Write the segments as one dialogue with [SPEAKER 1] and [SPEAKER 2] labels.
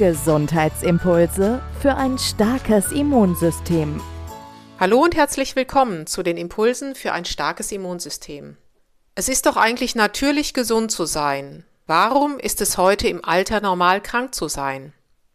[SPEAKER 1] Gesundheitsimpulse für ein starkes Immunsystem.
[SPEAKER 2] Hallo und herzlich willkommen zu den Impulsen für ein starkes Immunsystem. Es ist doch eigentlich natürlich gesund zu sein. Warum ist es heute im Alter normal krank zu sein?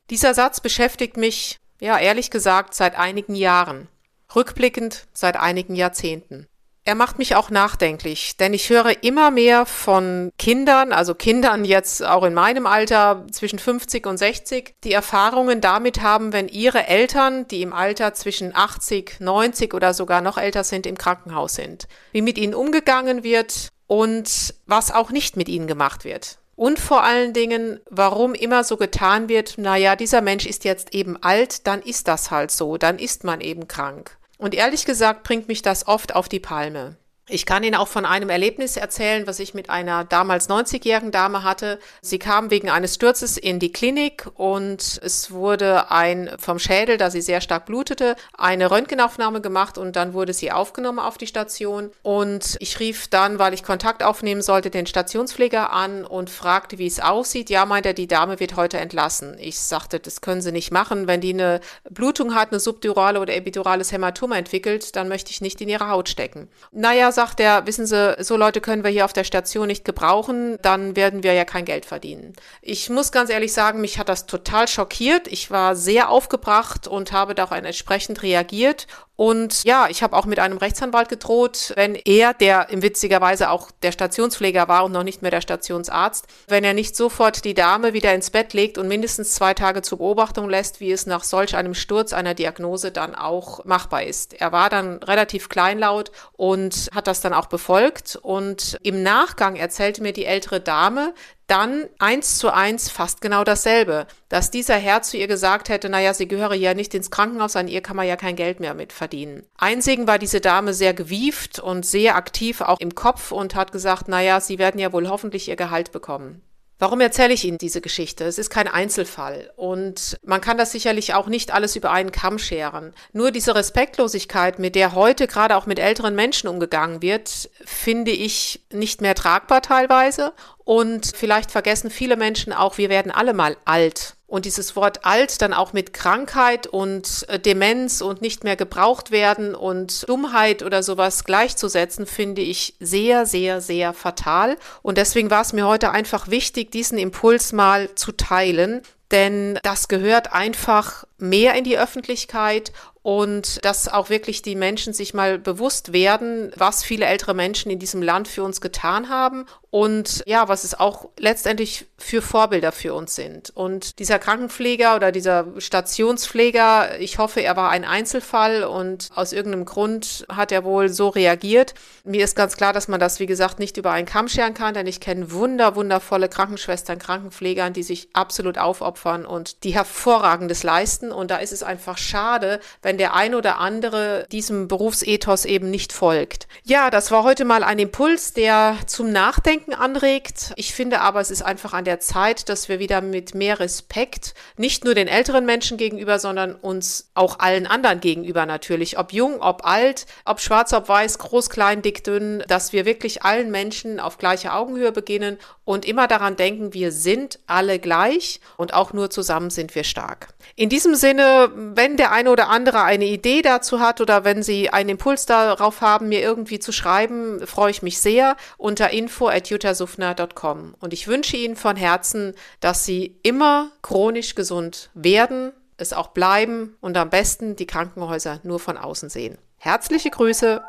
[SPEAKER 2] Dieser Satz beschäftigt mich, ja ehrlich gesagt, seit einigen Jahren. Rückblickend seit einigen Jahrzehnten. Er macht mich auch nachdenklich, denn ich höre immer mehr von Kindern, also Kindern jetzt auch in meinem Alter zwischen 50 und 60, die Erfahrungen damit haben, wenn ihre Eltern, die im Alter zwischen 80, 90 oder sogar noch älter sind, im Krankenhaus sind. Wie mit ihnen umgegangen wird und was auch nicht mit ihnen gemacht wird. Und vor allen Dingen, warum immer so getan wird, naja, dieser Mensch ist jetzt eben alt, dann ist das halt so, dann ist man eben krank. Und ehrlich gesagt bringt mich das oft auf die Palme. Ich kann Ihnen auch von einem Erlebnis erzählen, was ich mit einer damals 90-jährigen Dame hatte. Sie kam wegen eines Sturzes in die Klinik und es wurde ein vom Schädel, da sie sehr stark blutete, eine Röntgenaufnahme gemacht und dann wurde sie aufgenommen auf die Station. Und ich rief dann, weil ich Kontakt aufnehmen sollte, den Stationspfleger an und fragte, wie es aussieht. Ja, meinte er, die Dame wird heute entlassen. Ich sagte, das können Sie nicht machen. Wenn die eine Blutung hat, eine subdurale oder epidurales Hämatom entwickelt, dann möchte ich nicht in ihre Haut stecken. Naja, sagt er, wissen Sie, so Leute können wir hier auf der Station nicht gebrauchen, dann werden wir ja kein Geld verdienen. Ich muss ganz ehrlich sagen, mich hat das total schockiert. Ich war sehr aufgebracht und habe da auch entsprechend reagiert und ja, ich habe auch mit einem Rechtsanwalt gedroht, wenn er, der im witzigerweise auch der Stationspfleger war und noch nicht mehr der Stationsarzt, wenn er nicht sofort die Dame wieder ins Bett legt und mindestens zwei Tage zur Beobachtung lässt, wie es nach solch einem Sturz einer Diagnose dann auch machbar ist. Er war dann relativ kleinlaut und hat das dann auch befolgt. Und im Nachgang erzählte mir die ältere Dame, dann eins zu eins fast genau dasselbe, dass dieser Herr zu ihr gesagt hätte, naja, sie gehöre ja nicht ins Krankenhaus, an ihr kann man ja kein Geld mehr mit verdienen. Einzigen war diese Dame sehr gewieft und sehr aktiv auch im Kopf und hat gesagt, naja, sie werden ja wohl hoffentlich ihr Gehalt bekommen. Warum erzähle ich Ihnen diese Geschichte? Es ist kein Einzelfall und man kann das sicherlich auch nicht alles über einen Kamm scheren. Nur diese Respektlosigkeit, mit der heute gerade auch mit älteren Menschen umgegangen wird, finde ich nicht mehr tragbar teilweise und vielleicht vergessen viele Menschen auch, wir werden alle mal alt. Und dieses Wort alt dann auch mit Krankheit und äh, Demenz und nicht mehr gebraucht werden und Dummheit oder sowas gleichzusetzen, finde ich sehr, sehr, sehr fatal. Und deswegen war es mir heute einfach wichtig, diesen Impuls mal zu teilen, denn das gehört einfach mehr in die Öffentlichkeit und dass auch wirklich die Menschen sich mal bewusst werden, was viele ältere Menschen in diesem Land für uns getan haben und ja, was es auch letztendlich für Vorbilder für uns sind. Und dieser Krankenpfleger oder dieser Stationspfleger, ich hoffe, er war ein Einzelfall und aus irgendeinem Grund hat er wohl so reagiert. Mir ist ganz klar, dass man das, wie gesagt, nicht über einen Kamm scheren kann, denn ich kenne wunder, wundervolle Krankenschwestern, Krankenpflegern, die sich absolut aufopfern und die hervorragendes leisten. Und da ist es einfach schade, wenn der ein oder andere diesem Berufsethos eben nicht folgt. Ja, das war heute mal ein Impuls, der zum Nachdenken Nachdenken anregt. Ich finde aber, es ist einfach an der Zeit, dass wir wieder mit mehr Respekt nicht nur den älteren Menschen gegenüber, sondern uns auch allen anderen gegenüber natürlich, ob jung, ob alt, ob schwarz, ob weiß, groß, klein, dick, dünn, dass wir wirklich allen Menschen auf gleicher Augenhöhe beginnen und immer daran denken, wir sind alle gleich und auch nur zusammen sind wir stark. In diesem Sinne, wenn der eine oder andere eine Idee dazu hat oder wenn Sie einen Impuls darauf haben, mir irgendwie zu schreiben, freue ich mich sehr unter info at jutasufner.com. Und ich wünsche Ihnen von Herzen, dass Sie immer chronisch gesund werden, es auch bleiben und am besten die Krankenhäuser nur von außen sehen. Herzliche Grüße.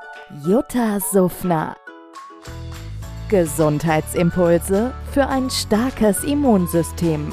[SPEAKER 1] Jutta Suffner. Gesundheitsimpulse für ein starkes Immunsystem.